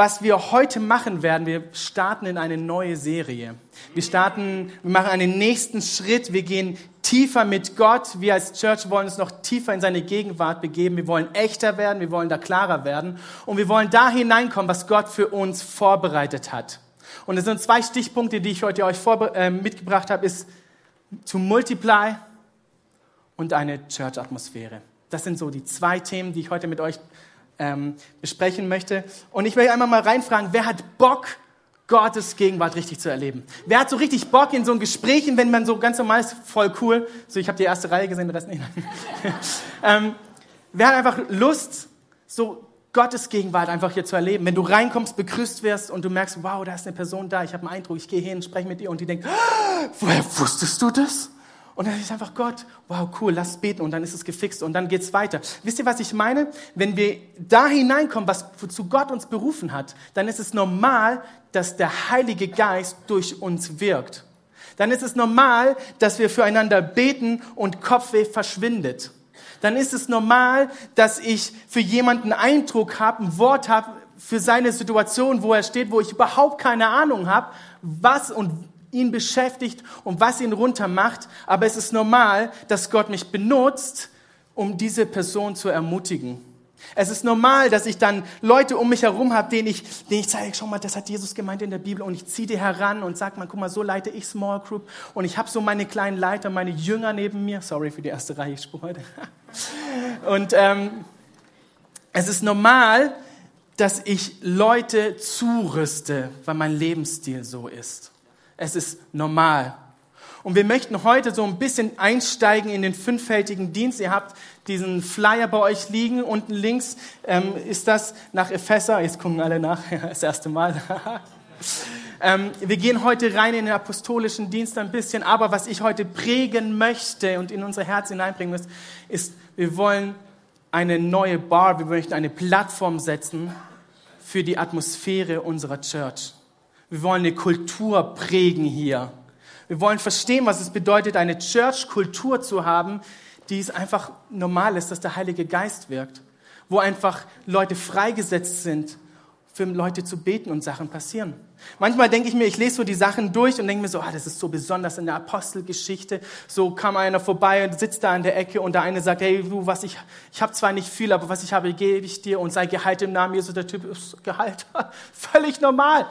was wir heute machen werden, wir starten in eine neue Serie. Wir starten, wir machen einen nächsten Schritt, wir gehen tiefer mit Gott. Wir als Church wollen uns noch tiefer in seine Gegenwart begeben. Wir wollen echter werden, wir wollen da klarer werden und wir wollen da hineinkommen, was Gott für uns vorbereitet hat. Und es sind zwei Stichpunkte, die ich heute euch äh, mitgebracht habe, ist zu Multiply und eine Church-Atmosphäre. Das sind so die zwei Themen, die ich heute mit euch ähm, besprechen möchte. Und ich will einmal mal reinfragen, wer hat Bock, Gottes Gegenwart richtig zu erleben? Wer hat so richtig Bock in so ein Gesprächen, wenn man so ganz normal ist, voll cool. So, ich habe die erste Reihe gesehen, den Rest nicht. ähm, wer hat einfach Lust, so Gottes Gegenwart einfach hier zu erleben? Wenn du reinkommst, begrüßt wirst und du merkst, wow, da ist eine Person da, ich habe einen Eindruck, ich gehe hin, spreche mit ihr und die denkt, ah, woher wusstest du das? Und dann ist einfach Gott, wow, cool, lass beten und dann ist es gefixt und dann geht's weiter. Wisst ihr, was ich meine? Wenn wir da hineinkommen, was wozu Gott uns berufen hat, dann ist es normal, dass der Heilige Geist durch uns wirkt. Dann ist es normal, dass wir füreinander beten und Kopfweh verschwindet. Dann ist es normal, dass ich für jemanden Eindruck habe, ein Wort habe für seine Situation, wo er steht, wo ich überhaupt keine Ahnung habe, was und ihn beschäftigt und was ihn runtermacht. Aber es ist normal, dass Gott mich benutzt, um diese Person zu ermutigen. Es ist normal, dass ich dann Leute um mich herum habe, denen ich, denen ich zeige, schau mal, das hat Jesus gemeint in der Bibel und ich ziehe die heran und sage mal, guck mal, so leite ich Small Group und ich habe so meine kleinen Leiter, meine Jünger neben mir. Sorry für die erste Reihe, ich heute. Und ähm, es ist normal, dass ich Leute zurüste, weil mein Lebensstil so ist. Es ist normal. Und wir möchten heute so ein bisschen einsteigen in den fünffältigen Dienst. Ihr habt diesen Flyer bei euch liegen. Unten links ähm, ist das nach Epheser. Jetzt gucken alle nach. Das erste Mal. ähm, wir gehen heute rein in den apostolischen Dienst ein bisschen. Aber was ich heute prägen möchte und in unser Herz hineinbringen möchte, ist, wir wollen eine neue Bar, wir möchten eine Plattform setzen für die Atmosphäre unserer Church. Wir wollen eine Kultur prägen hier. Wir wollen verstehen, was es bedeutet, eine Church-Kultur zu haben, die es einfach normal ist, dass der Heilige Geist wirkt. Wo einfach Leute freigesetzt sind, für Leute zu beten und Sachen passieren. Manchmal denke ich mir, ich lese so die Sachen durch und denke mir so, ah, das ist so besonders in der Apostelgeschichte. So kam einer vorbei und sitzt da an der Ecke und der eine sagt, hey, du, was ich, ich habe zwar nicht viel, aber was ich habe, gebe ich dir und sei geheilt im Namen Jesus. Der Typ ist geheilt. Völlig normal.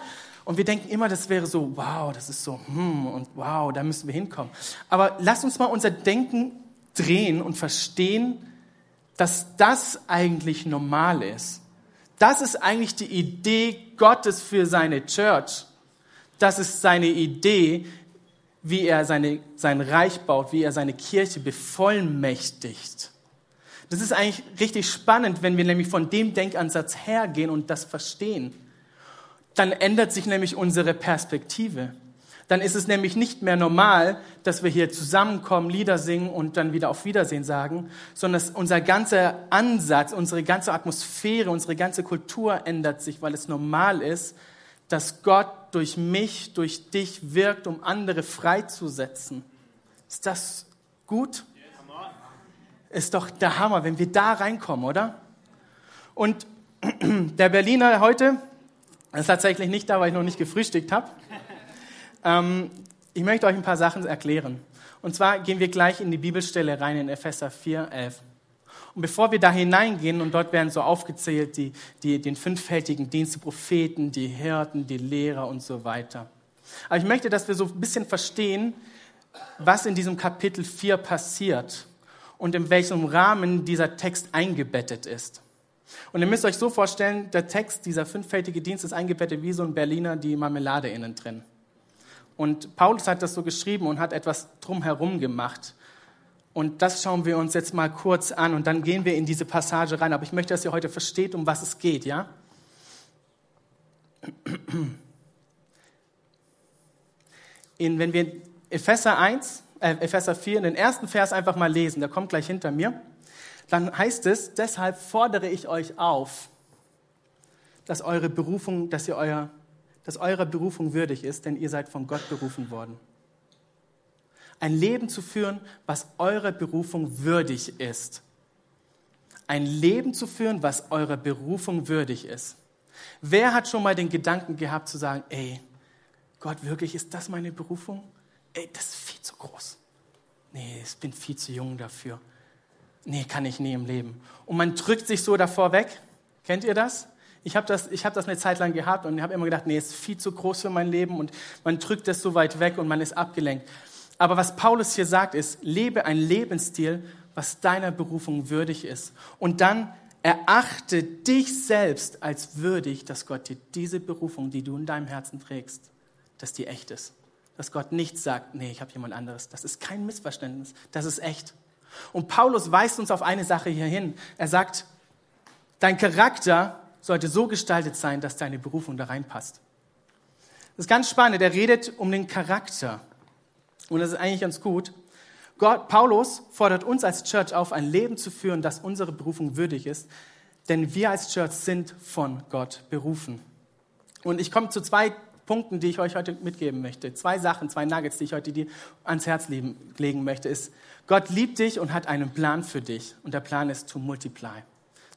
Und wir denken immer, das wäre so, wow, das ist so, hm, und wow, da müssen wir hinkommen. Aber lass uns mal unser Denken drehen und verstehen, dass das eigentlich normal ist. Das ist eigentlich die Idee Gottes für seine Church. Das ist seine Idee, wie er seine, sein Reich baut, wie er seine Kirche bevollmächtigt. Das ist eigentlich richtig spannend, wenn wir nämlich von dem Denkansatz hergehen und das verstehen dann ändert sich nämlich unsere Perspektive. Dann ist es nämlich nicht mehr normal, dass wir hier zusammenkommen, Lieder singen und dann wieder auf Wiedersehen sagen, sondern unser ganzer Ansatz, unsere ganze Atmosphäre, unsere ganze Kultur ändert sich, weil es normal ist, dass Gott durch mich, durch dich wirkt, um andere freizusetzen. Ist das gut? Ist doch der Hammer, wenn wir da reinkommen, oder? Und der Berliner heute, das ist tatsächlich nicht da, weil ich noch nicht gefrühstückt habe. Ähm, ich möchte euch ein paar Sachen erklären. Und zwar gehen wir gleich in die Bibelstelle rein in Epheser 4, 11. Und bevor wir da hineingehen, und dort werden so aufgezählt die, die, den fünffältigen Dienst, die Propheten, die Hirten, die Lehrer und so weiter. Aber ich möchte, dass wir so ein bisschen verstehen, was in diesem Kapitel 4 passiert und in welchem Rahmen dieser Text eingebettet ist. Und ihr müsst euch so vorstellen, der Text, dieser fünffältige Dienst ist eingebettet wie so ein Berliner die Marmelade innen drin. Und Paulus hat das so geschrieben und hat etwas drumherum gemacht. Und das schauen wir uns jetzt mal kurz an und dann gehen wir in diese Passage rein. Aber ich möchte, dass ihr heute versteht, um was es geht, ja? In, wenn wir Epheser 1, äh, Epheser 4, in den ersten Vers einfach mal lesen, der kommt gleich hinter mir dann heißt es, deshalb fordere ich euch auf, dass eure Berufung, dass ihr euer, dass eurer Berufung würdig ist, denn ihr seid von Gott berufen worden. Ein Leben zu führen, was eurer Berufung würdig ist. Ein Leben zu führen, was eurer Berufung würdig ist. Wer hat schon mal den Gedanken gehabt zu sagen, ey, Gott, wirklich, ist das meine Berufung? Ey, das ist viel zu groß. Nee, ich bin viel zu jung dafür. Nee, kann ich nie im Leben. Und man drückt sich so davor weg. Kennt ihr das? Ich habe das, hab das eine Zeit lang gehabt und habe immer gedacht, nee, ist viel zu groß für mein Leben und man drückt das so weit weg und man ist abgelenkt. Aber was Paulus hier sagt, ist, lebe ein Lebensstil, was deiner Berufung würdig ist. Und dann erachte dich selbst als würdig, dass Gott dir diese Berufung, die du in deinem Herzen trägst, dass die echt ist. Dass Gott nicht sagt, nee, ich habe jemand anderes. Das ist kein Missverständnis. Das ist echt. Und Paulus weist uns auf eine Sache hier hin. Er sagt, dein Charakter sollte so gestaltet sein, dass deine Berufung da reinpasst. Das ist ganz spannend. Er redet um den Charakter. Und das ist eigentlich ganz gut. Gott, Paulus fordert uns als Church auf, ein Leben zu führen, das unsere Berufung würdig ist. Denn wir als Church sind von Gott berufen. Und ich komme zu zwei Punkten, die ich euch heute mitgeben möchte. Zwei Sachen, zwei Nuggets, die ich heute dir ans Herz legen möchte, ist, Gott liebt dich und hat einen Plan für dich. Und der Plan ist to multiply.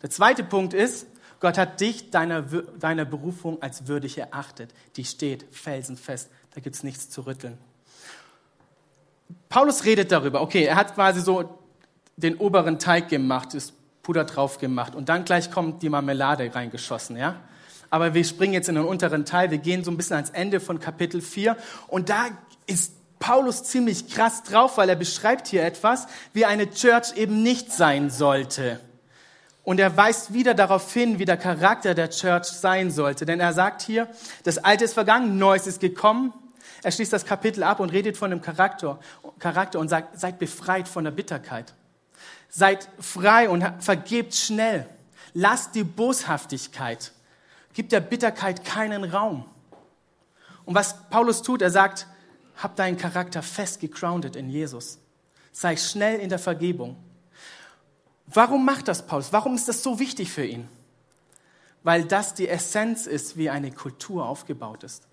Der zweite Punkt ist, Gott hat dich deiner, deiner Berufung als würdig erachtet. Die steht felsenfest. Da gibt es nichts zu rütteln. Paulus redet darüber. Okay, er hat quasi so den oberen Teig gemacht, das Puder drauf gemacht und dann gleich kommt die Marmelade reingeschossen, ja? Aber wir springen jetzt in den unteren Teil. Wir gehen so ein bisschen ans Ende von Kapitel 4 und da ist Paulus ziemlich krass drauf, weil er beschreibt hier etwas, wie eine Church eben nicht sein sollte. Und er weist wieder darauf hin, wie der Charakter der Church sein sollte. Denn er sagt hier, das Alte ist vergangen, Neues ist gekommen. Er schließt das Kapitel ab und redet von dem Charakter, Charakter und sagt, seid befreit von der Bitterkeit. Seid frei und vergebt schnell. Lasst die Boshaftigkeit. Gibt der Bitterkeit keinen Raum. Und was Paulus tut, er sagt, hab deinen Charakter fest gegroundet in Jesus. Sei schnell in der Vergebung. Warum macht das Paulus? Warum ist das so wichtig für ihn? Weil das die Essenz ist, wie eine Kultur aufgebaut ist.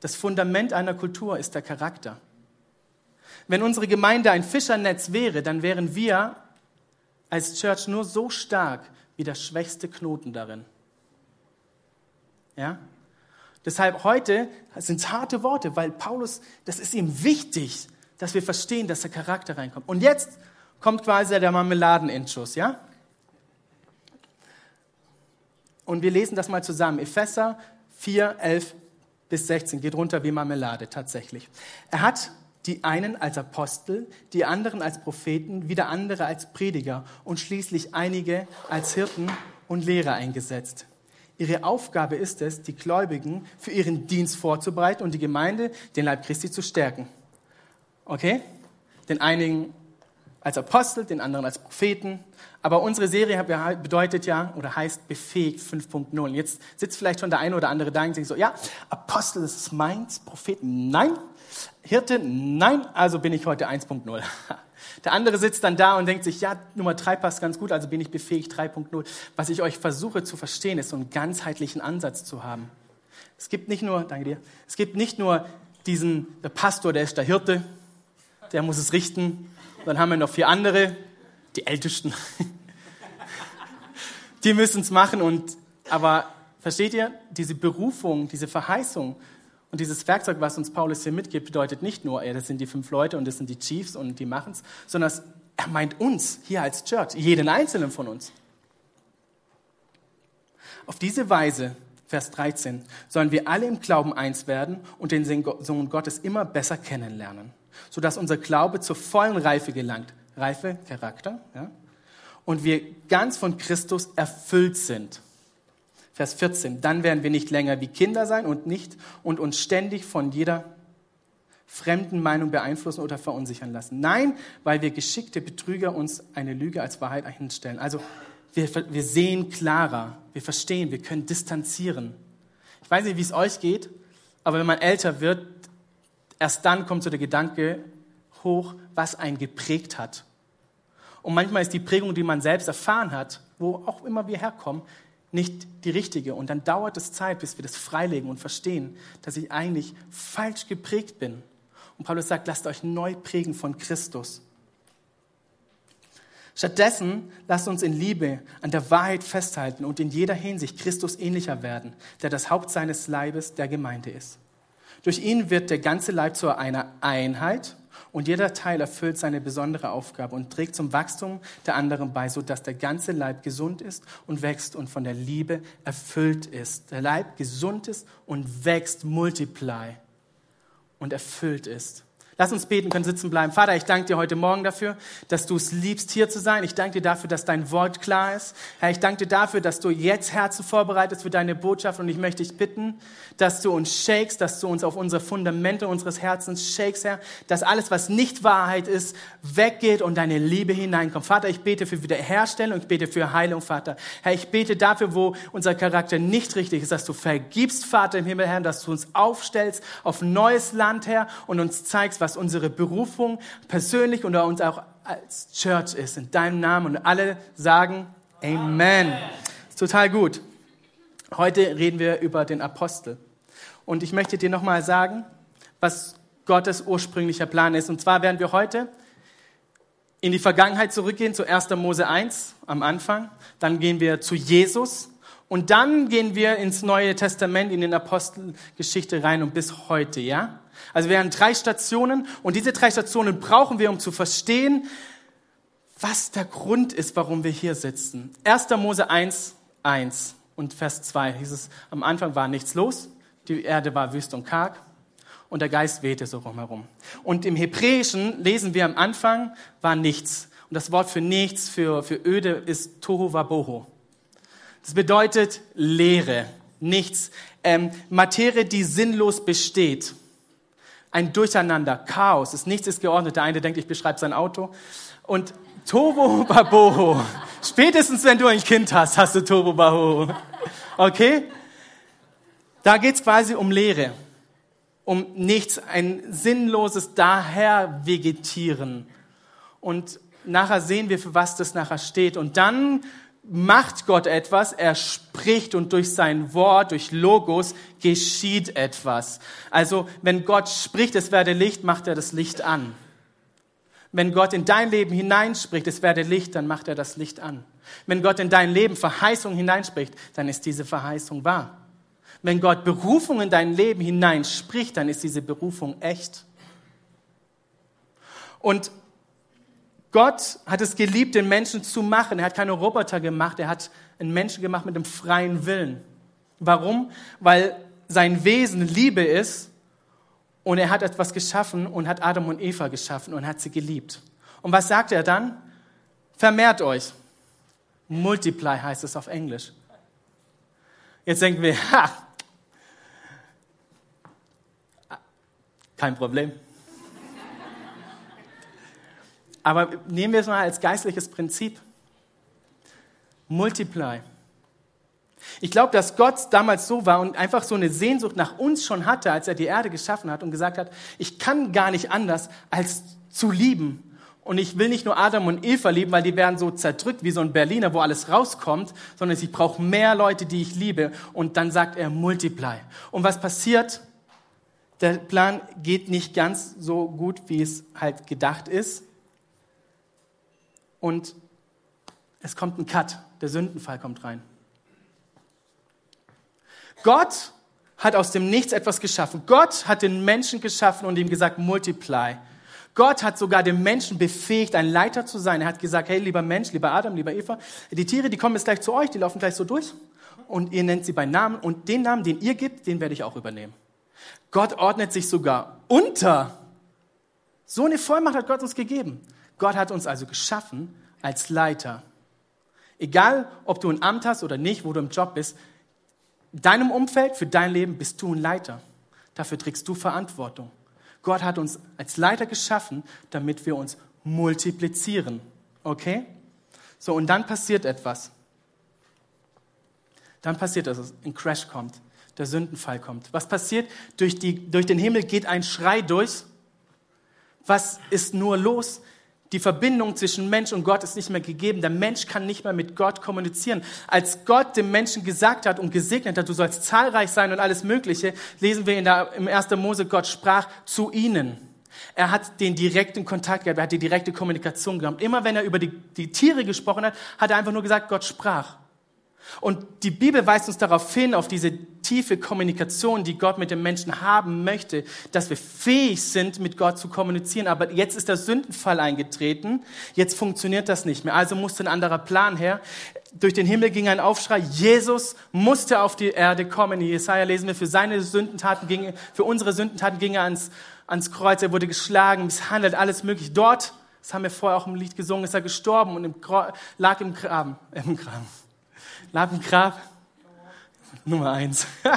Das Fundament einer Kultur ist der Charakter. Wenn unsere Gemeinde ein Fischernetz wäre, dann wären wir als Church nur so stark wie der schwächste Knoten darin. Ja? Deshalb heute sind es harte Worte, weil Paulus, das ist ihm wichtig, dass wir verstehen, dass der Charakter reinkommt. Und jetzt kommt quasi der Marmeladenentschuss, ja? Und wir lesen das mal zusammen. Epheser 4, 11 bis 16 geht runter wie Marmelade tatsächlich. Er hat die einen als Apostel, die anderen als Propheten, wieder andere als Prediger und schließlich einige als Hirten und Lehrer eingesetzt. Ihre Aufgabe ist es, die Gläubigen für ihren Dienst vorzubereiten und die Gemeinde, den Leib Christi, zu stärken. Okay? Den einigen als Apostel, den anderen als Propheten. Aber unsere Serie bedeutet ja oder heißt befähigt 5.0. Jetzt sitzt vielleicht schon der eine oder andere da und denkt so, ja, Apostel, das ist meins, Propheten, nein. Hirte, nein, also bin ich heute 1.0. Der andere sitzt dann da und denkt sich, ja, Nummer drei passt ganz gut, also bin ich befähigt 3.0. Was ich euch versuche zu verstehen, ist so einen ganzheitlichen Ansatz zu haben. Es gibt nicht nur, danke dir, es gibt nicht nur diesen, der Pastor, der ist der Hirte, der muss es richten. Dann haben wir noch vier andere, die Ältesten. die müssen es machen und, aber versteht ihr, diese Berufung, diese Verheißung, und dieses Werkzeug, was uns Paulus hier mitgibt, bedeutet nicht nur, ey, das sind die fünf Leute und das sind die Chiefs und die machen es, sondern er meint uns hier als Church, jeden einzelnen von uns. Auf diese Weise, Vers 13, sollen wir alle im Glauben eins werden und den Sohn Gottes immer besser kennenlernen, sodass unser Glaube zur vollen Reife gelangt. Reife, Charakter, ja? Und wir ganz von Christus erfüllt sind. Vers 14. Dann werden wir nicht länger wie Kinder sein und nicht und uns ständig von jeder fremden Meinung beeinflussen oder verunsichern lassen. Nein, weil wir geschickte Betrüger uns eine Lüge als Wahrheit hinstellen. Also wir, wir sehen klarer, wir verstehen, wir können distanzieren. Ich weiß nicht, wie es euch geht, aber wenn man älter wird, erst dann kommt so der Gedanke hoch, was einen geprägt hat. Und manchmal ist die Prägung, die man selbst erfahren hat, wo auch immer wir herkommen, nicht die richtige. Und dann dauert es Zeit, bis wir das freilegen und verstehen, dass ich eigentlich falsch geprägt bin. Und Paulus sagt, lasst euch neu prägen von Christus. Stattdessen lasst uns in Liebe an der Wahrheit festhalten und in jeder Hinsicht Christus ähnlicher werden, der das Haupt seines Leibes der Gemeinde ist. Durch ihn wird der ganze Leib zu einer Einheit und jeder Teil erfüllt seine besondere Aufgabe und trägt zum Wachstum der anderen bei, sodass der ganze Leib gesund ist und wächst und von der Liebe erfüllt ist. Der Leib gesund ist und wächst, multiply und erfüllt ist. Lass uns beten, können sitzen bleiben. Vater, ich danke dir heute Morgen dafür, dass du es liebst, hier zu sein. Ich danke dir dafür, dass dein Wort klar ist. Herr, ich danke dir dafür, dass du jetzt Herzen vorbereitest für deine Botschaft. Und ich möchte dich bitten, dass du uns shakes, dass du uns auf unsere Fundamente unseres Herzens shakes, Herr, dass alles, was nicht Wahrheit ist, weggeht und deine Liebe hineinkommt. Vater, ich bete für Wiederherstellung, ich bete für Heilung, Vater. Herr, ich bete dafür, wo unser Charakter nicht richtig ist, dass du vergibst, Vater im Himmel, Herr, dass du uns aufstellst auf neues Land, Herr, und uns zeigst, was unsere Berufung persönlich und uns auch als Church ist. In deinem Namen. Und alle sagen Amen. Amen. Total gut. Heute reden wir über den Apostel. Und ich möchte dir nochmal sagen, was Gottes ursprünglicher Plan ist. Und zwar werden wir heute in die Vergangenheit zurückgehen, zu 1. Mose 1 am Anfang. Dann gehen wir zu Jesus. Und dann gehen wir ins Neue Testament, in den Apostelgeschichte rein und bis heute, ja? Also wir haben drei Stationen und diese drei Stationen brauchen wir, um zu verstehen, was der Grund ist, warum wir hier sitzen. 1. Mose 1, 1 und Vers 2 hieß es, am Anfang war nichts los, die Erde war wüst und karg und der Geist wehte so rumherum. Und im Hebräischen lesen wir am Anfang war nichts. Und das Wort für nichts, für, für öde ist Tohu Waboho. Das bedeutet Leere, nichts. Ähm, Materie, die sinnlos besteht ein Durcheinander, Chaos, ist nichts ist geordnet. Der eine denkt, ich beschreibe sein Auto. Und Tobo Baboho. Spätestens, wenn du ein Kind hast, hast du Tobo Baboho. Okay? Da geht's quasi um Leere, um nichts, ein sinnloses Dahervegetieren. Und nachher sehen wir, für was das nachher steht. Und dann macht Gott etwas, er spricht und durch sein Wort, durch Logos geschieht etwas. Also wenn Gott spricht, es werde Licht, macht er das Licht an. Wenn Gott in dein Leben hineinspricht, es werde Licht, dann macht er das Licht an. Wenn Gott in dein Leben Verheißung hineinspricht, dann ist diese Verheißung wahr. Wenn Gott Berufung in dein Leben hineinspricht, dann ist diese Berufung echt. Und Gott hat es geliebt, den Menschen zu machen. Er hat keine Roboter gemacht, er hat einen Menschen gemacht mit einem freien Willen. Warum? Weil sein Wesen Liebe ist und er hat etwas geschaffen und hat Adam und Eva geschaffen und hat sie geliebt. Und was sagt er dann? Vermehrt euch. Multiply heißt es auf Englisch. Jetzt denken wir, ha, kein Problem. Aber nehmen wir es mal als geistliches Prinzip. Multiply. Ich glaube, dass Gott damals so war und einfach so eine Sehnsucht nach uns schon hatte, als er die Erde geschaffen hat und gesagt hat, ich kann gar nicht anders, als zu lieben. Und ich will nicht nur Adam und Eva lieben, weil die werden so zerdrückt wie so ein Berliner, wo alles rauskommt, sondern ich brauche mehr Leute, die ich liebe. Und dann sagt er, multiply. Und was passiert? Der Plan geht nicht ganz so gut, wie es halt gedacht ist und es kommt ein Cut, der Sündenfall kommt rein. Gott hat aus dem Nichts etwas geschaffen. Gott hat den Menschen geschaffen und ihm gesagt, multiply. Gott hat sogar den Menschen befähigt, ein Leiter zu sein. Er hat gesagt, hey, lieber Mensch, lieber Adam, lieber Eva, die Tiere, die kommen jetzt gleich zu euch, die laufen gleich so durch und ihr nennt sie bei Namen und den Namen, den ihr gibt, den werde ich auch übernehmen. Gott ordnet sich sogar unter. So eine Vollmacht hat Gott uns gegeben. Gott hat uns also geschaffen als Leiter. Egal, ob du ein Amt hast oder nicht, wo du im Job bist, in deinem Umfeld, für dein Leben bist du ein Leiter. Dafür trägst du Verantwortung. Gott hat uns als Leiter geschaffen, damit wir uns multiplizieren. Okay? So, und dann passiert etwas. Dann passiert etwas. Ein Crash kommt. Der Sündenfall kommt. Was passiert? Durch, die, durch den Himmel geht ein Schrei durch. Was ist nur los? Die Verbindung zwischen Mensch und Gott ist nicht mehr gegeben. Der Mensch kann nicht mehr mit Gott kommunizieren. Als Gott dem Menschen gesagt hat und gesegnet hat, du sollst zahlreich sein und alles Mögliche, lesen wir in der, im 1. Mose, Gott sprach zu ihnen. Er hat den direkten Kontakt gehabt, er hat die direkte Kommunikation gehabt. Immer wenn er über die, die Tiere gesprochen hat, hat er einfach nur gesagt, Gott sprach. Und die Bibel weist uns darauf hin, auf diese tiefe Kommunikation, die Gott mit dem Menschen haben möchte, dass wir fähig sind, mit Gott zu kommunizieren. Aber jetzt ist der Sündenfall eingetreten. Jetzt funktioniert das nicht mehr. Also musste ein anderer Plan her. Durch den Himmel ging ein Aufschrei. Jesus musste auf die Erde kommen. In Jesaja lesen wir, für seine Sündentaten ging, für unsere Sündentaten ging er ans, ans Kreuz. Er wurde geschlagen, misshandelt, alles möglich. Dort, das haben wir vorher auch im Lied gesungen, ist er gestorben und im, lag im Graben, im Graben lag im Grab. Nummer eins.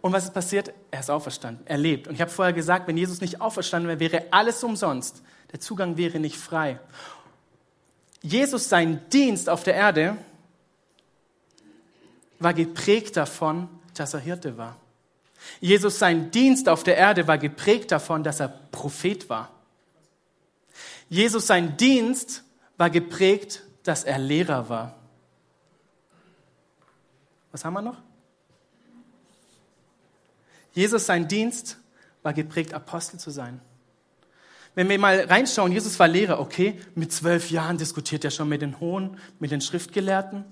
Und was ist passiert? Er ist auferstanden. Er lebt. Und ich habe vorher gesagt, wenn Jesus nicht auferstanden wäre, wäre alles umsonst. Der Zugang wäre nicht frei. Jesus, sein Dienst auf der Erde, war geprägt davon, dass er Hirte war. Jesus, sein Dienst auf der Erde war geprägt davon, dass er Prophet war. Jesus, sein Dienst war geprägt, dass er Lehrer war. Was haben wir noch? Jesus, sein Dienst war geprägt, Apostel zu sein. Wenn wir mal reinschauen, Jesus war Lehrer, okay, mit zwölf Jahren diskutiert er schon mit den Hohen, mit den Schriftgelehrten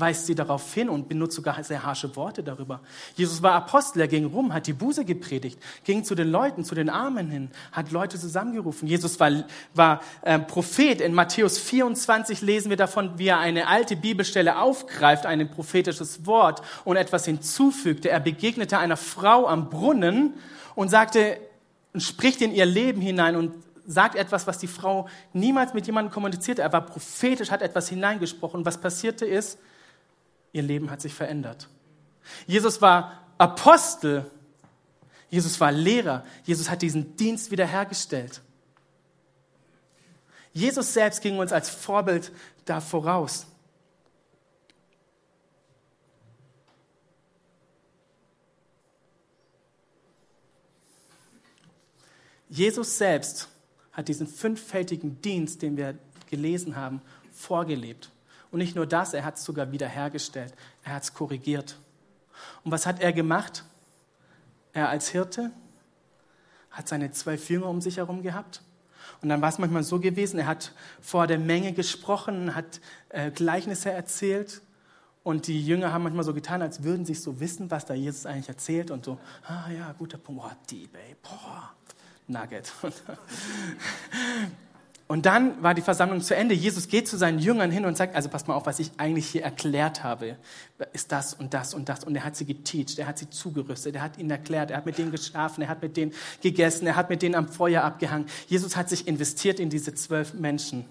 weist sie darauf hin und benutzt sogar sehr harsche Worte darüber. Jesus war Apostel, er ging rum, hat die Buße gepredigt, ging zu den Leuten, zu den Armen hin, hat Leute zusammengerufen. Jesus war, war äh, Prophet. In Matthäus 24 lesen wir davon, wie er eine alte Bibelstelle aufgreift, ein prophetisches Wort und etwas hinzufügte. Er begegnete einer Frau am Brunnen und sagte, spricht in ihr Leben hinein und sagt etwas, was die Frau niemals mit jemandem kommunizierte. Er war prophetisch, hat etwas hineingesprochen. Was passierte ist, Ihr Leben hat sich verändert. Jesus war Apostel. Jesus war Lehrer. Jesus hat diesen Dienst wiederhergestellt. Jesus selbst ging uns als Vorbild da voraus. Jesus selbst hat diesen fünffältigen Dienst, den wir gelesen haben, vorgelebt. Und nicht nur das, er hat es sogar wiederhergestellt. Er hat es korrigiert. Und was hat er gemacht? Er als Hirte hat seine zwölf Jünger um sich herum gehabt. Und dann war es manchmal so gewesen, er hat vor der Menge gesprochen, hat äh, Gleichnisse erzählt. Und die Jünger haben manchmal so getan, als würden sie so wissen, was da Jesus eigentlich erzählt. Und so, ah ja, guter Punkt, boah, die, ey, boah, Nugget. Und dann war die Versammlung zu Ende. Jesus geht zu seinen Jüngern hin und sagt, also pass mal auf, was ich eigentlich hier erklärt habe, ist das und das und das. Und er hat sie geteacht, er hat sie zugerüstet, er hat ihnen erklärt, er hat mit denen geschlafen, er hat mit denen gegessen, er hat mit denen am Feuer abgehangen. Jesus hat sich investiert in diese zwölf Menschen.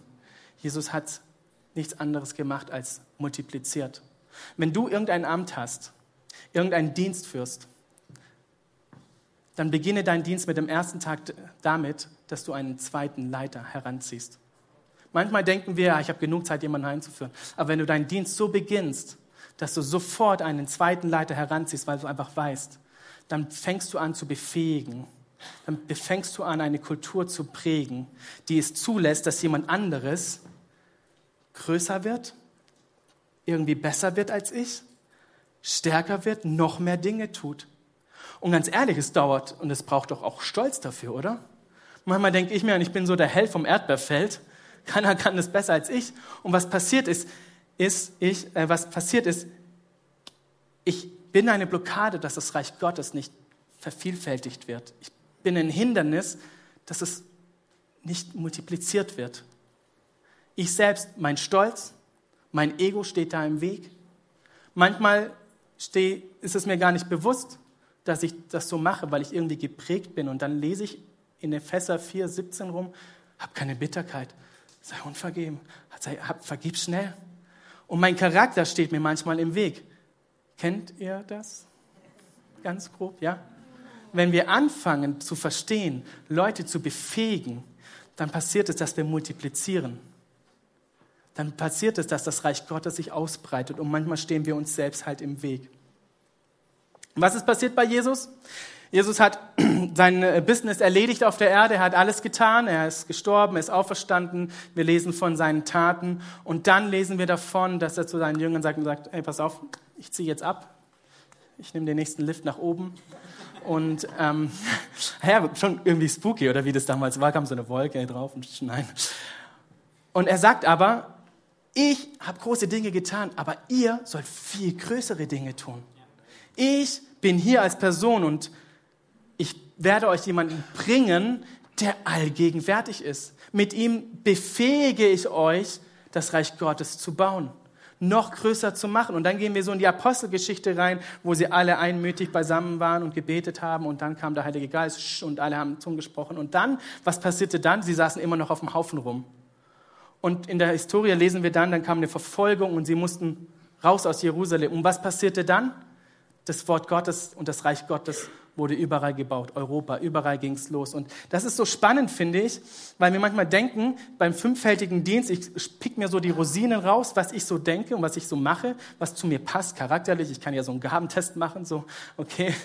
Jesus hat nichts anderes gemacht als multipliziert. Wenn du irgendein Amt hast, irgendeinen Dienst führst, dann beginne deinen Dienst mit dem ersten Tag damit, dass du einen zweiten Leiter heranziehst. Manchmal denken wir, ich habe genug Zeit, jemanden einzuführen. Aber wenn du deinen Dienst so beginnst, dass du sofort einen zweiten Leiter heranziehst, weil du einfach weißt, dann fängst du an zu befähigen. Dann fängst du an, eine Kultur zu prägen, die es zulässt, dass jemand anderes größer wird, irgendwie besser wird als ich, stärker wird, noch mehr Dinge tut. Und ganz ehrlich, es dauert und es braucht doch auch Stolz dafür, oder? Manchmal denke ich mir, ich bin so der Held vom Erdbeerfeld. Keiner kann das besser als ich. Und was passiert ist, ist ich, äh, was passiert ist, ich bin eine Blockade, dass das Reich Gottes nicht vervielfältigt wird. Ich bin ein Hindernis, dass es nicht multipliziert wird. Ich selbst, mein Stolz, mein Ego steht da im Weg. Manchmal steh, ist es mir gar nicht bewusst, dass ich das so mache, weil ich irgendwie geprägt bin. Und dann lese ich in Epheser 4, 17 rum, hab keine Bitterkeit, sei unvergeben, sei, hab, vergib schnell. Und mein Charakter steht mir manchmal im Weg. Kennt ihr das? Ganz grob, ja? Wenn wir anfangen zu verstehen, Leute zu befähigen, dann passiert es, dass wir multiplizieren. Dann passiert es, dass das Reich Gottes sich ausbreitet und manchmal stehen wir uns selbst halt im Weg. Was ist passiert bei Jesus? Jesus hat sein äh, Business erledigt auf der Erde, er hat alles getan, er ist gestorben, er ist auferstanden, wir lesen von seinen Taten. Und dann lesen wir davon, dass er zu seinen Jüngern sagt, sagt hey, pass auf, ich ziehe jetzt ab, ich nehme den nächsten Lift nach oben. Und ähm, ja, schon irgendwie spooky, oder wie das damals war, kam so eine Wolke drauf und nein. Und er sagt aber, ich habe große Dinge getan, aber ihr sollt viel größere Dinge tun. Ich bin hier als Person und ich werde euch jemanden bringen, der allgegenwärtig ist. Mit ihm befähige ich euch, das Reich Gottes zu bauen, noch größer zu machen. Und dann gehen wir so in die Apostelgeschichte rein, wo sie alle einmütig beisammen waren und gebetet haben. Und dann kam der Heilige Geist und alle haben Zungen gesprochen. Und dann, was passierte dann? Sie saßen immer noch auf dem Haufen rum. Und in der Historie lesen wir dann, dann kam eine Verfolgung und sie mussten raus aus Jerusalem. Und was passierte dann? Das Wort Gottes und das Reich Gottes wurde überall gebaut, Europa, überall ging es los. Und das ist so spannend, finde ich, weil wir manchmal denken, beim fünffältigen Dienst, ich pick mir so die Rosinen raus, was ich so denke und was ich so mache, was zu mir passt, charakterlich. Ich kann ja so einen Gabentest machen, so, okay,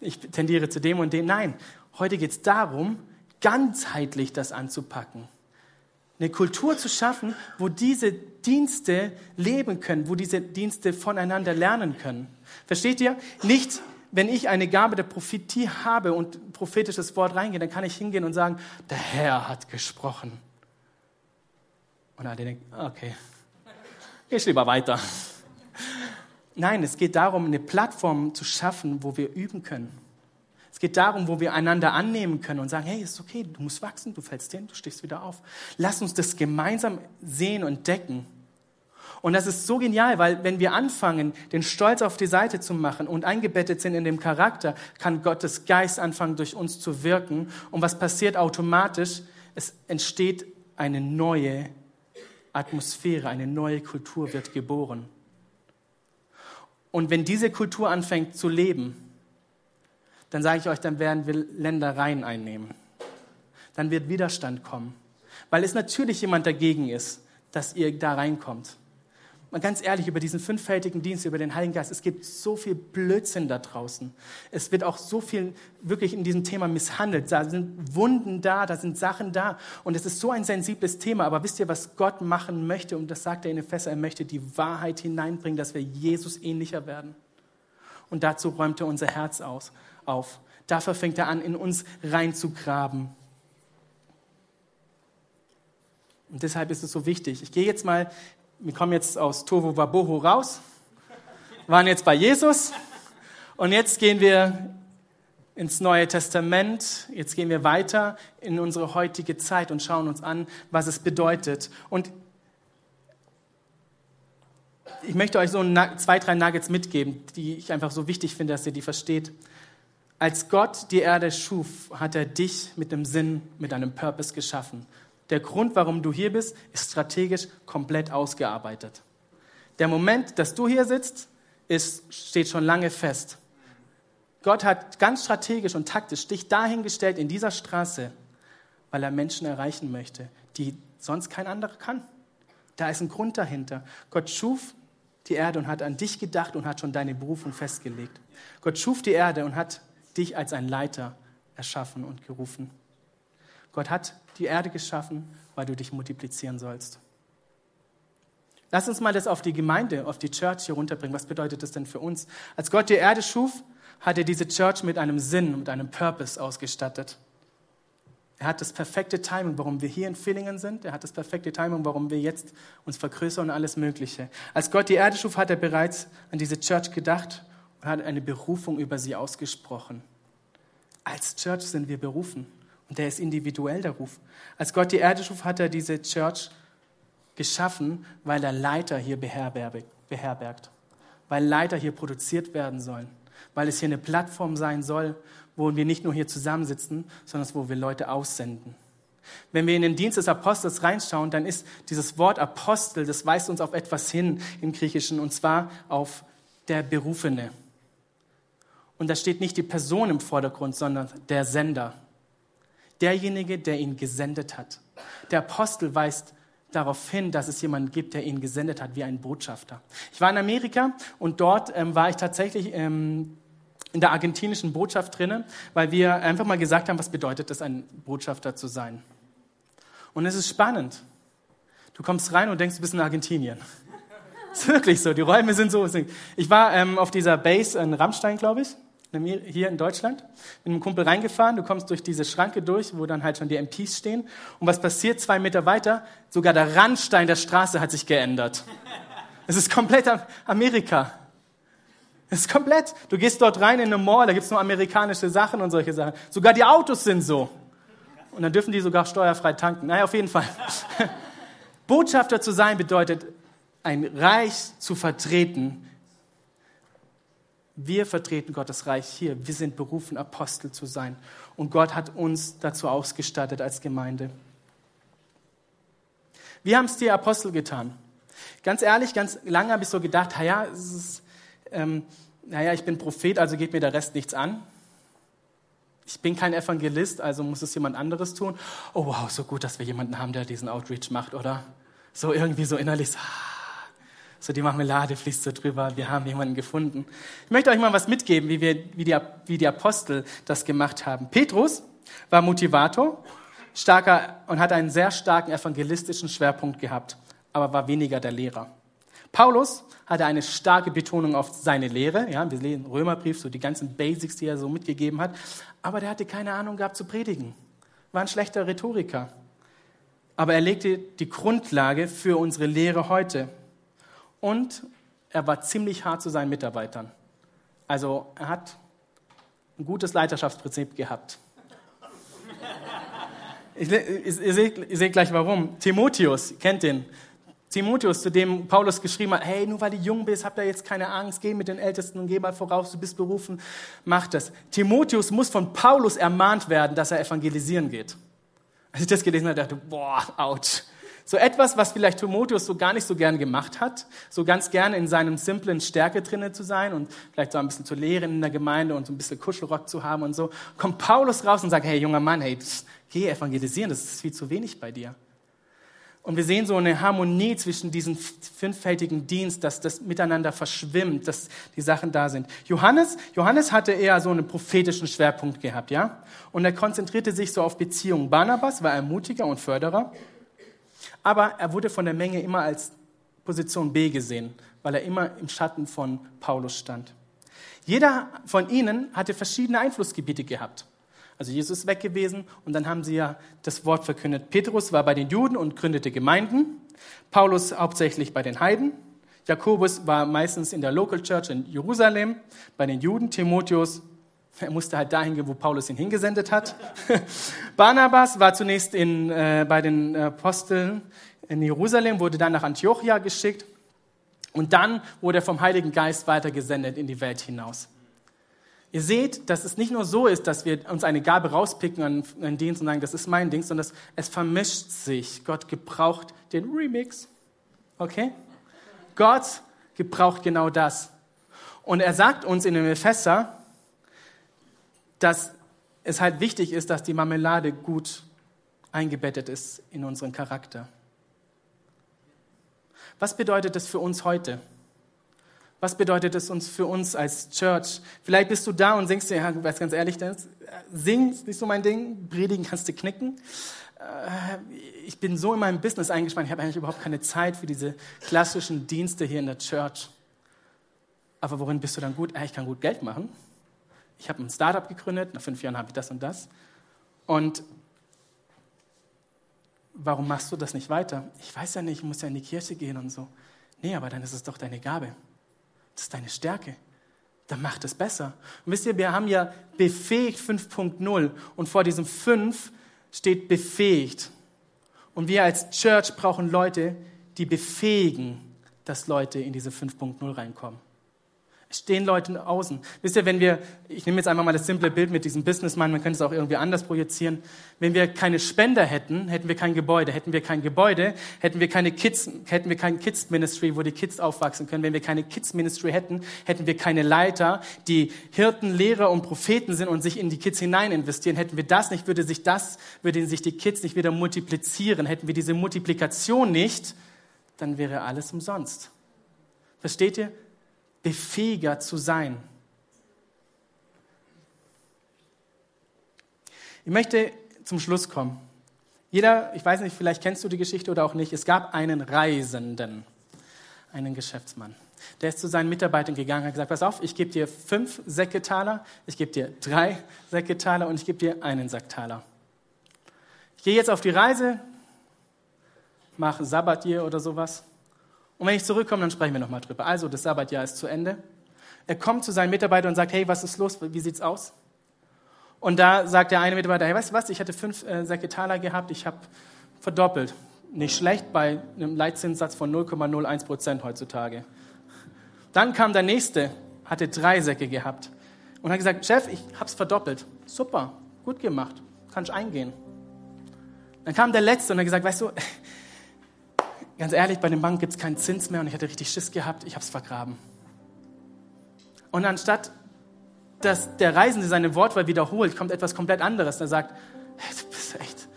ich tendiere zu dem und dem. Nein, heute geht es darum, ganzheitlich das anzupacken. Eine Kultur zu schaffen, wo diese Dienste leben können, wo diese Dienste voneinander lernen können. Versteht ihr? Nicht wenn ich eine Gabe der Prophetie habe und prophetisches Wort reingehe, dann kann ich hingehen und sagen, der Herr hat gesprochen. Und alle denken, okay, ich lieber weiter. Nein, es geht darum, eine Plattform zu schaffen, wo wir üben können. Geht darum, wo wir einander annehmen können und sagen, hey, ist okay, du musst wachsen, du fällst hin, du stehst wieder auf. Lass uns das gemeinsam sehen und decken. Und das ist so genial, weil wenn wir anfangen, den Stolz auf die Seite zu machen und eingebettet sind in dem Charakter, kann Gottes Geist anfangen, durch uns zu wirken. Und was passiert automatisch? Es entsteht eine neue Atmosphäre, eine neue Kultur wird geboren. Und wenn diese Kultur anfängt zu leben, dann sage ich euch, dann werden wir Ländereien einnehmen. Dann wird Widerstand kommen, weil es natürlich jemand dagegen ist, dass ihr da reinkommt mal ganz ehrlich, über diesen fünffältigen Dienst, über den Heiligen Geist, es gibt so viel Blödsinn da draußen. Es wird auch so viel wirklich in diesem Thema misshandelt. Da sind Wunden da, da sind Sachen da. Und es ist so ein sensibles Thema. Aber wisst ihr, was Gott machen möchte? Und das sagt er in Epheser, er möchte die Wahrheit hineinbringen, dass wir Jesus ähnlicher werden. Und dazu räumt er unser Herz aus, auf. Dafür fängt er an, in uns reinzugraben. Und deshalb ist es so wichtig. Ich gehe jetzt mal wir kommen jetzt aus Tovu Wabohu raus, waren jetzt bei Jesus und jetzt gehen wir ins Neue Testament, jetzt gehen wir weiter in unsere heutige Zeit und schauen uns an, was es bedeutet. Und ich möchte euch so zwei, drei Nuggets mitgeben, die ich einfach so wichtig finde, dass ihr die versteht. Als Gott die Erde schuf, hat er dich mit einem Sinn, mit einem Purpose geschaffen. Der Grund, warum du hier bist, ist strategisch komplett ausgearbeitet. Der Moment, dass du hier sitzt, ist, steht schon lange fest. Gott hat ganz strategisch und taktisch dich dahingestellt in dieser Straße, weil er Menschen erreichen möchte, die sonst kein anderer kann. Da ist ein Grund dahinter. Gott schuf die Erde und hat an dich gedacht und hat schon deine Berufung festgelegt. Gott schuf die Erde und hat dich als ein Leiter erschaffen und gerufen. Gott hat die Erde geschaffen, weil du dich multiplizieren sollst. Lass uns mal das auf die Gemeinde, auf die Church hier runterbringen. Was bedeutet das denn für uns? Als Gott die Erde schuf, hat er diese Church mit einem Sinn, mit einem Purpose ausgestattet. Er hat das perfekte Timing, warum wir hier in Villingen sind. Er hat das perfekte Timing, warum wir jetzt uns vergrößern und alles Mögliche. Als Gott die Erde schuf, hat er bereits an diese Church gedacht hat eine Berufung über sie ausgesprochen. Als Church sind wir berufen. Und der ist individuell, der Ruf. Als Gott die Erde schuf, hat er diese Church geschaffen, weil er Leiter hier beherbergt. Weil Leiter hier produziert werden sollen. Weil es hier eine Plattform sein soll, wo wir nicht nur hier zusammensitzen, sondern wo wir Leute aussenden. Wenn wir in den Dienst des Apostels reinschauen, dann ist dieses Wort Apostel, das weist uns auf etwas hin im Griechischen, und zwar auf der Berufene. Und da steht nicht die Person im Vordergrund, sondern der Sender derjenige, der ihn gesendet hat. Der Apostel weist darauf hin, dass es jemanden gibt, der ihn gesendet hat, wie ein Botschafter. Ich war in Amerika und dort ähm, war ich tatsächlich ähm, in der argentinischen Botschaft drinnen, weil wir einfach mal gesagt haben, was bedeutet es, ein Botschafter zu sein. Und es ist spannend. Du kommst rein und denkst, du bist in Argentinien. Ist wirklich so, die Räume sind so. Ich war ähm, auf dieser Base in Rammstein, glaube ich. Hier in Deutschland, mit einem Kumpel reingefahren, du kommst durch diese Schranke durch, wo dann halt schon die MPs stehen. Und was passiert zwei Meter weiter? Sogar der Randstein der Straße hat sich geändert. Es ist komplett Amerika. Es ist komplett. Du gehst dort rein in eine Mall, da gibt's nur amerikanische Sachen und solche Sachen. Sogar die Autos sind so. Und dann dürfen die sogar steuerfrei tanken. Naja, auf jeden Fall. Botschafter zu sein bedeutet, ein Reich zu vertreten, wir vertreten Gottes Reich hier. Wir sind berufen, Apostel zu sein. Und Gott hat uns dazu ausgestattet als Gemeinde. Wie haben es die Apostel getan? Ganz ehrlich, ganz lange habe ich so gedacht, naja, ähm, naja, ich bin Prophet, also geht mir der Rest nichts an. Ich bin kein Evangelist, also muss es jemand anderes tun. Oh wow, so gut, dass wir jemanden haben, der diesen Outreach macht, oder? So irgendwie so innerlich, so, ah, so die Marmelade fließt so drüber, wir haben jemanden gefunden. Ich möchte euch mal was mitgeben, wie, wir, wie, die, wie die Apostel das gemacht haben. Petrus war Motivator, starker und hat einen sehr starken evangelistischen Schwerpunkt gehabt, aber war weniger der Lehrer. Paulus hatte eine starke Betonung auf seine Lehre. Ja, wir lesen Römerbrief, so die ganzen Basics, die er so mitgegeben hat. Aber der hatte keine Ahnung gehabt zu predigen. War ein schlechter Rhetoriker. Aber er legte die Grundlage für unsere Lehre heute und er war ziemlich hart zu seinen Mitarbeitern. Also er hat ein gutes Leiterschaftsprinzip gehabt. Ich, ich, ihr, seht, ihr seht gleich warum. Timotheus, kennt den. Timotheus, zu dem Paulus geschrieben hat, hey, nur weil du jung bist, habt ihr jetzt keine Angst, geh mit den Ältesten und geh mal voraus, du bist berufen, mach das. Timotheus muss von Paulus ermahnt werden, dass er evangelisieren geht. Als ich das gelesen habe, dachte ich, boah, ouch. So etwas, was vielleicht Timotheus so gar nicht so gern gemacht hat, so ganz gerne in seinem simplen Stärke drinne zu sein und vielleicht so ein bisschen zu lehren in der Gemeinde und so ein bisschen Kuschelrock zu haben und so, kommt Paulus raus und sagt, hey, junger Mann, hey, geh evangelisieren, das ist viel zu wenig bei dir. Und wir sehen so eine Harmonie zwischen diesem fünffältigen Dienst, dass das miteinander verschwimmt, dass die Sachen da sind. Johannes, Johannes hatte eher so einen prophetischen Schwerpunkt gehabt, ja? Und er konzentrierte sich so auf Beziehungen. Barnabas war Ermutiger und Förderer. Aber er wurde von der Menge immer als Position B gesehen, weil er immer im Schatten von Paulus stand. Jeder von ihnen hatte verschiedene Einflussgebiete gehabt. Also Jesus ist weg gewesen und dann haben sie ja das Wort verkündet. Petrus war bei den Juden und gründete Gemeinden. Paulus hauptsächlich bei den Heiden. Jakobus war meistens in der Local Church in Jerusalem bei den Juden. Timotheus, er musste halt dahin gehen, wo Paulus ihn hingesendet hat. Barnabas war zunächst in, äh, bei den Aposteln in Jerusalem, wurde dann nach Antiochia geschickt und dann wurde er vom Heiligen Geist weitergesendet in die Welt hinaus. Ihr seht, dass es nicht nur so ist, dass wir uns eine Gabe rauspicken an einen Dienst und sagen, das ist mein Dienst, sondern es vermischt sich. Gott gebraucht den Remix. Okay? Gott gebraucht genau das. Und er sagt uns in dem Epheser, dass es halt wichtig ist, dass die Marmelade gut eingebettet ist in unseren Charakter. Was bedeutet das für uns heute? Was bedeutet es uns für uns als Church? Vielleicht bist du da und singst dir, ja, weiß ganz ehrlich, das, singen ist nicht so mein Ding, predigen kannst du knicken. Äh, ich bin so in meinem Business eingespannt, ich habe eigentlich überhaupt keine Zeit für diese klassischen Dienste hier in der Church. Aber worin bist du dann gut? Ich kann gut Geld machen ich habe ein Startup gegründet, nach fünf Jahren habe ich das und das. Und warum machst du das nicht weiter? Ich weiß ja nicht, ich muss ja in die Kirche gehen und so. Nee, aber dann ist es doch deine Gabe. Das ist deine Stärke. Dann macht es besser. Und wisst ihr, wir haben ja befähigt 5.0 und vor diesem 5 steht befähigt. Und wir als Church brauchen Leute, die befähigen, dass Leute in diese 5.0 reinkommen stehen Leute außen. Wisst ihr, wenn wir, ich nehme jetzt einfach mal das simple Bild mit diesem Businessman, man könnte es auch irgendwie anders projizieren. Wenn wir keine Spender hätten, hätten wir kein Gebäude. Hätten wir kein Gebäude, hätten wir keine Kids, hätten wir kein Kids Ministry, wo die Kids aufwachsen können. Wenn wir keine Kids Ministry hätten, hätten wir keine Leiter, die Hirten, Lehrer und Propheten sind und sich in die Kids hinein investieren. Hätten wir das nicht, würde sich das, würden sich die Kids nicht wieder multiplizieren. Hätten wir diese Multiplikation nicht, dann wäre alles umsonst. Versteht ihr? Befähiger zu sein. Ich möchte zum Schluss kommen. Jeder, ich weiß nicht, vielleicht kennst du die Geschichte oder auch nicht, es gab einen Reisenden. einen Geschäftsmann. Der ist zu seinen Mitarbeitern gegangen und hat gesagt, pass auf, ich gebe dir fünf Säcketaler, ich gebe dir drei Säcketaler und ich gebe dir einen Sacktaler. Ich gehe jetzt auf die Reise, mache Sabbatjahr oder sowas. Und wenn ich zurückkomme, dann sprechen wir nochmal drüber. Also, das Sabbatjahr ist zu Ende. Er kommt zu seinen Mitarbeitern und sagt, hey, was ist los? Wie sieht's aus? Und da sagt der eine Mitarbeiter, hey, weißt du was, ich hatte fünf äh, Säcketaler gehabt, ich habe verdoppelt. Nicht schlecht bei einem Leitzinssatz von 0,01 Prozent heutzutage. Dann kam der nächste, hatte drei Säcke gehabt und hat gesagt, Chef, ich habe es verdoppelt. Super, gut gemacht, kann ich eingehen. Dann kam der letzte und hat gesagt, weißt du, ganz ehrlich, bei den Banken gibt es keinen Zins mehr und ich hatte richtig Schiss gehabt, ich habe es vergraben. Und anstatt dass der Reisende seine Wortwahl wiederholt, kommt etwas komplett anderes. Er sagt, hey, du bist echt,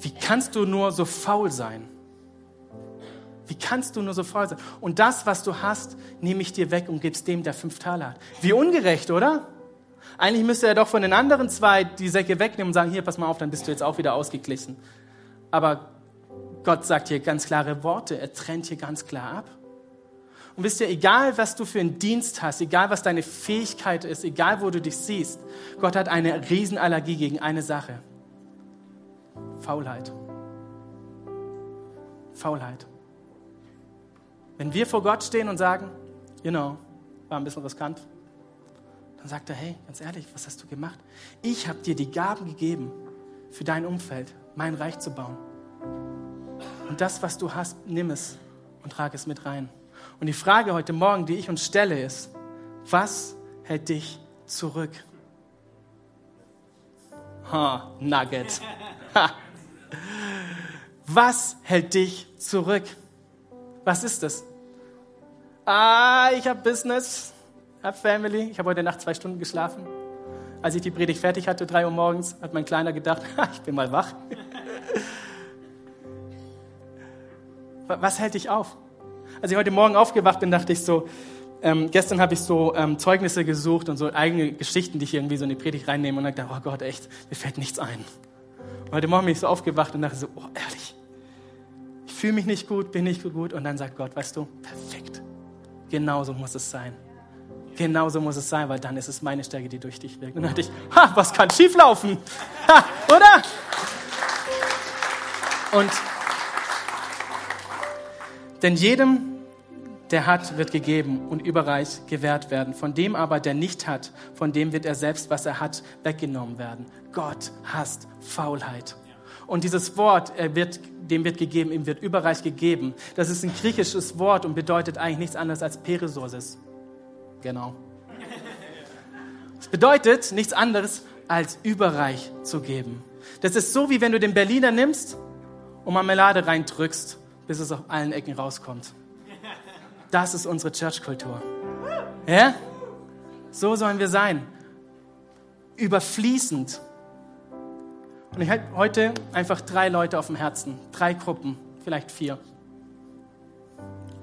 wie kannst du nur so faul sein? Wie kannst du nur so faul sein? Und das, was du hast, nehme ich dir weg und gib's dem, der fünf Taler hat. Wie ungerecht, oder? Eigentlich müsste er doch von den anderen zwei die Säcke wegnehmen und sagen, hier, pass mal auf, dann bist du jetzt auch wieder ausgeglichen. Aber Gott sagt hier ganz klare Worte, er trennt hier ganz klar ab. Und wisst ihr, egal was du für einen Dienst hast, egal was deine Fähigkeit ist, egal wo du dich siehst, Gott hat eine Riesenallergie gegen eine Sache. Faulheit. Faulheit. Wenn wir vor Gott stehen und sagen, you know, war ein bisschen riskant, dann sagt er, hey, ganz ehrlich, was hast du gemacht? Ich habe dir die Gaben gegeben, für dein Umfeld, mein Reich zu bauen. Und das, was du hast, nimm es und trage es mit rein. Und die Frage heute Morgen, die ich uns stelle, ist, was hält dich zurück? Ha, Nugget. Ha. Was hält dich zurück? Was ist es? Ah, ich habe Business, habe Family. Ich habe heute Nacht zwei Stunden geschlafen. Als ich die Predigt fertig hatte, drei Uhr morgens, hat mein Kleiner gedacht, ich bin mal wach. Was hält dich auf? Als ich heute Morgen aufgewacht bin, dachte ich so, ähm, gestern habe ich so ähm, Zeugnisse gesucht und so eigene Geschichten, die ich irgendwie so in die Predigt reinnehme und dachte, oh Gott, echt, mir fällt nichts ein. Und heute Morgen bin ich so aufgewacht und dachte so, oh ehrlich, ich fühle mich nicht gut, bin nicht gut und dann sagt Gott, weißt du, perfekt. Genauso muss es sein. Genauso muss es sein, weil dann ist es meine Stärke, die durch dich wirkt. Und dann dachte ich, ha, was kann schieflaufen? Ha, oder? Und denn jedem, der hat, wird gegeben und überreich gewährt werden. Von dem aber, der nicht hat, von dem wird er selbst, was er hat, weggenommen werden. Gott hasst Faulheit. Und dieses Wort, er wird, dem wird gegeben, ihm wird überreich gegeben. Das ist ein griechisches Wort und bedeutet eigentlich nichts anderes als Perisosis. Genau. Es bedeutet nichts anderes als überreich zu geben. Das ist so, wie wenn du den Berliner nimmst und Marmelade reindrückst, bis es auf allen Ecken rauskommt. Das ist unsere Church-Kultur. Ja? So sollen wir sein. Überfließend und ich habe heute einfach drei Leute auf dem Herzen, drei Gruppen, vielleicht vier.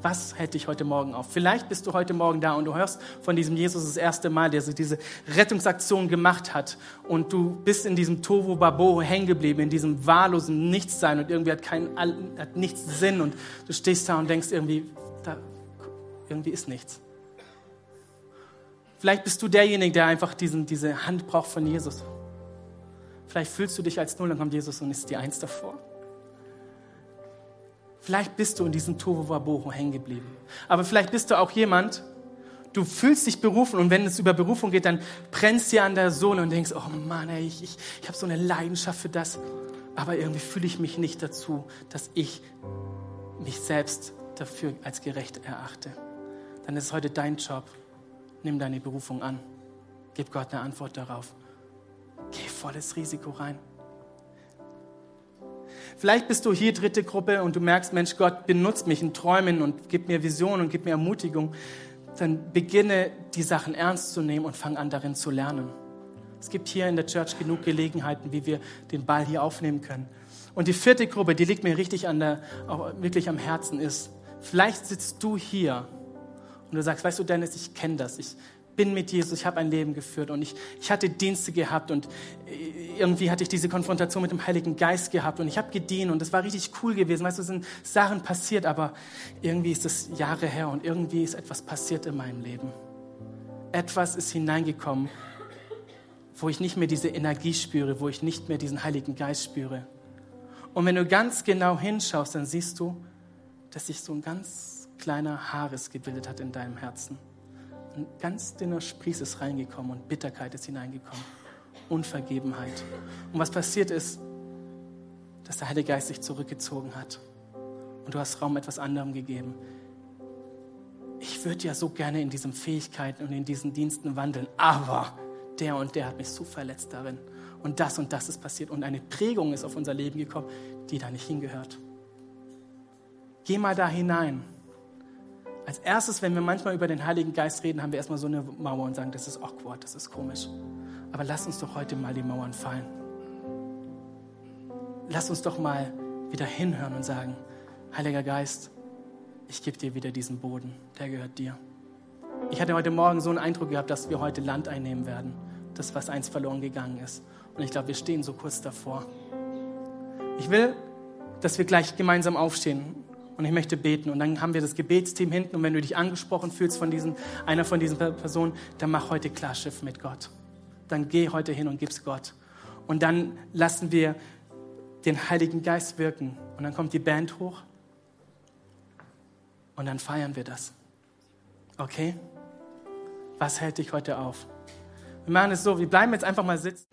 Was hält dich heute Morgen auf? Vielleicht bist du heute Morgen da und du hörst von diesem Jesus das erste Mal, der diese Rettungsaktion gemacht hat und du bist in diesem Tovu Babo hängen geblieben, in diesem wahllosen Nichtsein und irgendwie hat, kein, hat nichts Sinn und du stehst da und denkst irgendwie, da, irgendwie ist nichts. Vielleicht bist du derjenige, der einfach diesen, diese Hand braucht von Jesus. Vielleicht fühlst du dich als Null, dann kommt Jesus und ist die Eins davor. Vielleicht bist du in diesem Tohu Wabohu hängen geblieben. Aber vielleicht bist du auch jemand, du fühlst dich berufen und wenn es über Berufung geht, dann brennst du an der Sohle und denkst, oh Mann, ey, ich, ich, ich habe so eine Leidenschaft für das. Aber irgendwie fühle ich mich nicht dazu, dass ich mich selbst dafür als gerecht erachte. Dann ist heute dein Job. Nimm deine Berufung an. Gib Gott eine Antwort darauf. Geh volles Risiko rein. Vielleicht bist du hier dritte Gruppe und du merkst, Mensch, Gott benutzt mich in Träumen und gibt mir Visionen und gibt mir Ermutigung. Dann beginne die Sachen ernst zu nehmen und fang an darin zu lernen. Es gibt hier in der Church genug Gelegenheiten, wie wir den Ball hier aufnehmen können. Und die vierte Gruppe, die liegt mir richtig an der, auch wirklich am Herzen, ist, vielleicht sitzt du hier und du sagst, weißt du, Dennis, ich kenne das. Ich bin mit Jesus, ich habe ein Leben geführt und ich, ich hatte Dienste gehabt und äh, irgendwie hatte ich diese Konfrontation mit dem Heiligen Geist gehabt und ich habe gedient und das war richtig cool gewesen. Weißt du, es sind Sachen passiert, aber irgendwie ist es Jahre her und irgendwie ist etwas passiert in meinem Leben. Etwas ist hineingekommen, wo ich nicht mehr diese Energie spüre, wo ich nicht mehr diesen Heiligen Geist spüre. Und wenn du ganz genau hinschaust, dann siehst du, dass sich so ein ganz kleiner Haares gebildet hat in deinem Herzen. Ein ganz dünner Spieß ist reingekommen und Bitterkeit ist hineingekommen. Unvergebenheit. Und was passiert ist, dass der Heilige Geist sich zurückgezogen hat. Und du hast Raum etwas anderem gegeben. Ich würde ja so gerne in diesen Fähigkeiten und in diesen Diensten wandeln, aber der und der hat mich so verletzt darin. Und das und das ist passiert. Und eine Prägung ist auf unser Leben gekommen, die da nicht hingehört. Geh mal da hinein. Als erstes, wenn wir manchmal über den Heiligen Geist reden, haben wir erstmal so eine Mauer und sagen, das ist awkward, das ist komisch. Aber lass uns doch heute mal die Mauern fallen. Lass uns doch mal wieder hinhören und sagen, Heiliger Geist, ich gebe dir wieder diesen Boden, der gehört dir. Ich hatte heute Morgen so einen Eindruck gehabt, dass wir heute Land einnehmen werden, das, was einst verloren gegangen ist. Und ich glaube, wir stehen so kurz davor. Ich will, dass wir gleich gemeinsam aufstehen und ich möchte beten. Und dann haben wir das Gebetsteam hinten. Und wenn du dich angesprochen fühlst von diesen, einer von diesen Personen, dann mach heute Klarschiff mit Gott. Dann geh heute hin und gib's Gott. Und dann lassen wir den Heiligen Geist wirken. Und dann kommt die Band hoch. Und dann feiern wir das. Okay? Was hält dich heute auf? Wir machen es so, wir bleiben jetzt einfach mal sitzen.